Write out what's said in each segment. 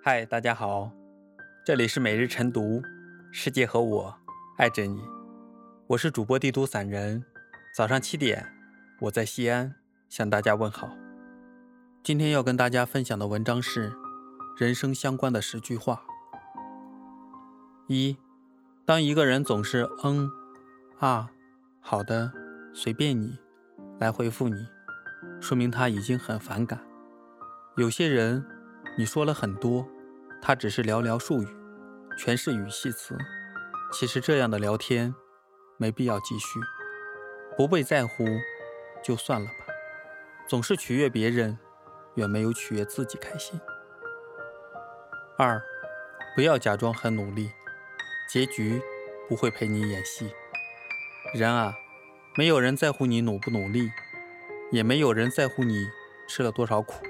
嗨，大家好，这里是每日晨读，世界和我爱着你，我是主播帝都散人。早上七点，我在西安向大家问好。今天要跟大家分享的文章是人生相关的十句话。一，当一个人总是嗯、啊、好的、随便你来回复你，说明他已经很反感。有些人，你说了很多，他只是寥寥数语，全是语气词。其实这样的聊天没必要继续，不被在乎就算了吧。总是取悦别人，远没有取悦自己开心。二，不要假装很努力，结局不会陪你演戏。人啊，没有人在乎你努不努力，也没有人在乎你吃了多少苦。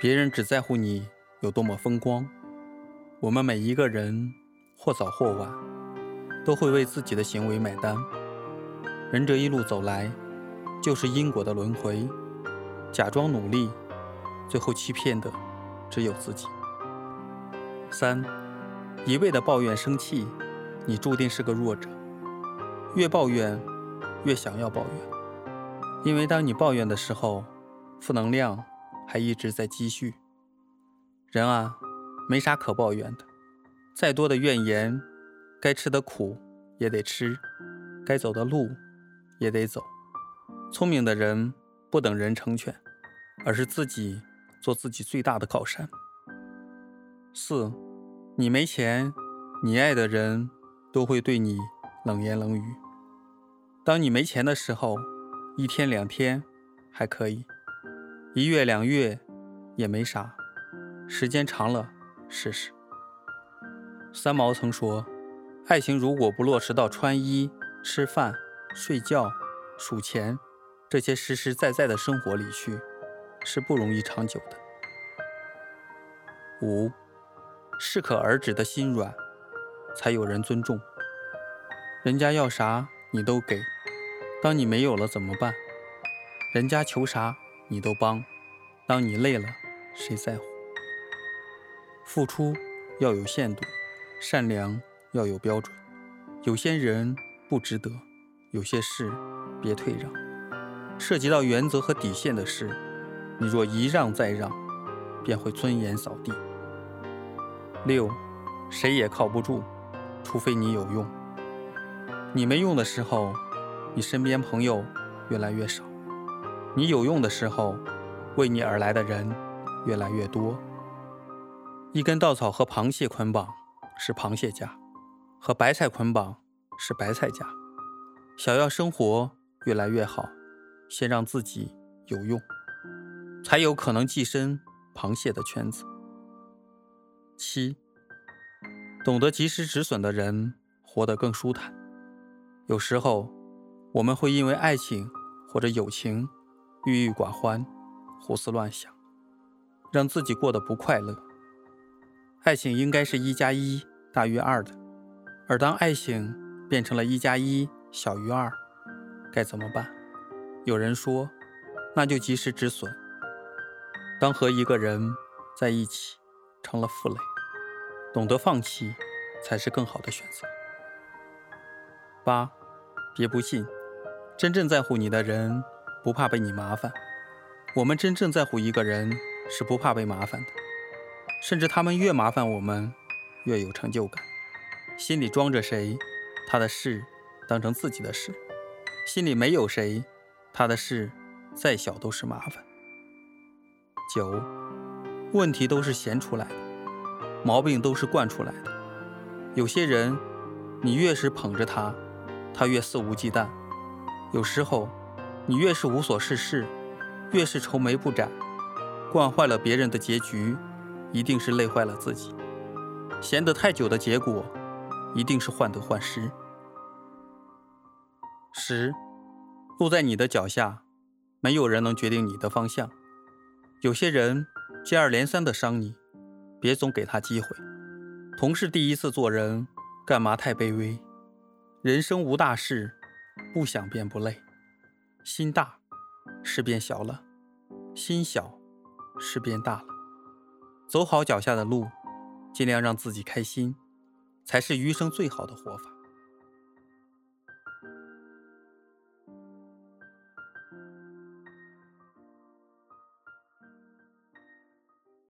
别人只在乎你有多么风光。我们每一个人，或早或晚，都会为自己的行为买单。人这一路走来，就是因果的轮回。假装努力，最后欺骗的只有自己。三，一味的抱怨生气，你注定是个弱者。越抱怨，越想要抱怨，因为当你抱怨的时候，负能量。还一直在积蓄。人啊，没啥可抱怨的。再多的怨言，该吃的苦也得吃，该走的路也得走。聪明的人不等人成全，而是自己做自己最大的靠山。四，你没钱，你爱的人都会对你冷言冷语。当你没钱的时候，一天两天还可以。一月两月也没啥，时间长了试试。三毛曾说：“爱情如果不落实到穿衣、吃饭、睡觉、数钱这些实实在在的生活里去，是不容易长久的。”五，适可而止的心软，才有人尊重。人家要啥你都给，当你没有了怎么办？人家求啥？你都帮，当你累了，谁在乎？付出要有限度，善良要有标准。有些人不值得，有些事别退让。涉及到原则和底线的事，你若一让再让，便会尊严扫地。六，谁也靠不住，除非你有用。你没用的时候，你身边朋友越来越少。你有用的时候，为你而来的人越来越多。一根稻草和螃蟹捆绑是螃蟹家，和白菜捆绑是白菜家。想要生活越来越好，先让自己有用，才有可能跻身螃蟹的圈子。七，懂得及时止损的人活得更舒坦。有时候，我们会因为爱情或者友情。郁郁寡欢，胡思乱想，让自己过得不快乐。爱情应该是一加一大于二的，而当爱情变成了一加一小于二，该怎么办？有人说，那就及时止损。当和一个人在一起成了负累，懂得放弃才是更好的选择。八，别不信，真正在乎你的人。不怕被你麻烦，我们真正在乎一个人是不怕被麻烦的，甚至他们越麻烦我们，越有成就感。心里装着谁，他的事当成自己的事；心里没有谁，他的事再小都是麻烦。九，问题都是闲出来的，毛病都是惯出来的。有些人，你越是捧着他，他越肆无忌惮。有时候。你越是无所事事，越是愁眉不展，惯坏了别人的结局，一定是累坏了自己。闲得太久的结果，一定是患得患失。十，路在你的脚下，没有人能决定你的方向。有些人接二连三的伤你，别总给他机会。同是第一次做人，干嘛太卑微？人生无大事，不想便不累。心大，事变小了；心小，事变大了。走好脚下的路，尽量让自己开心，才是余生最好的活法。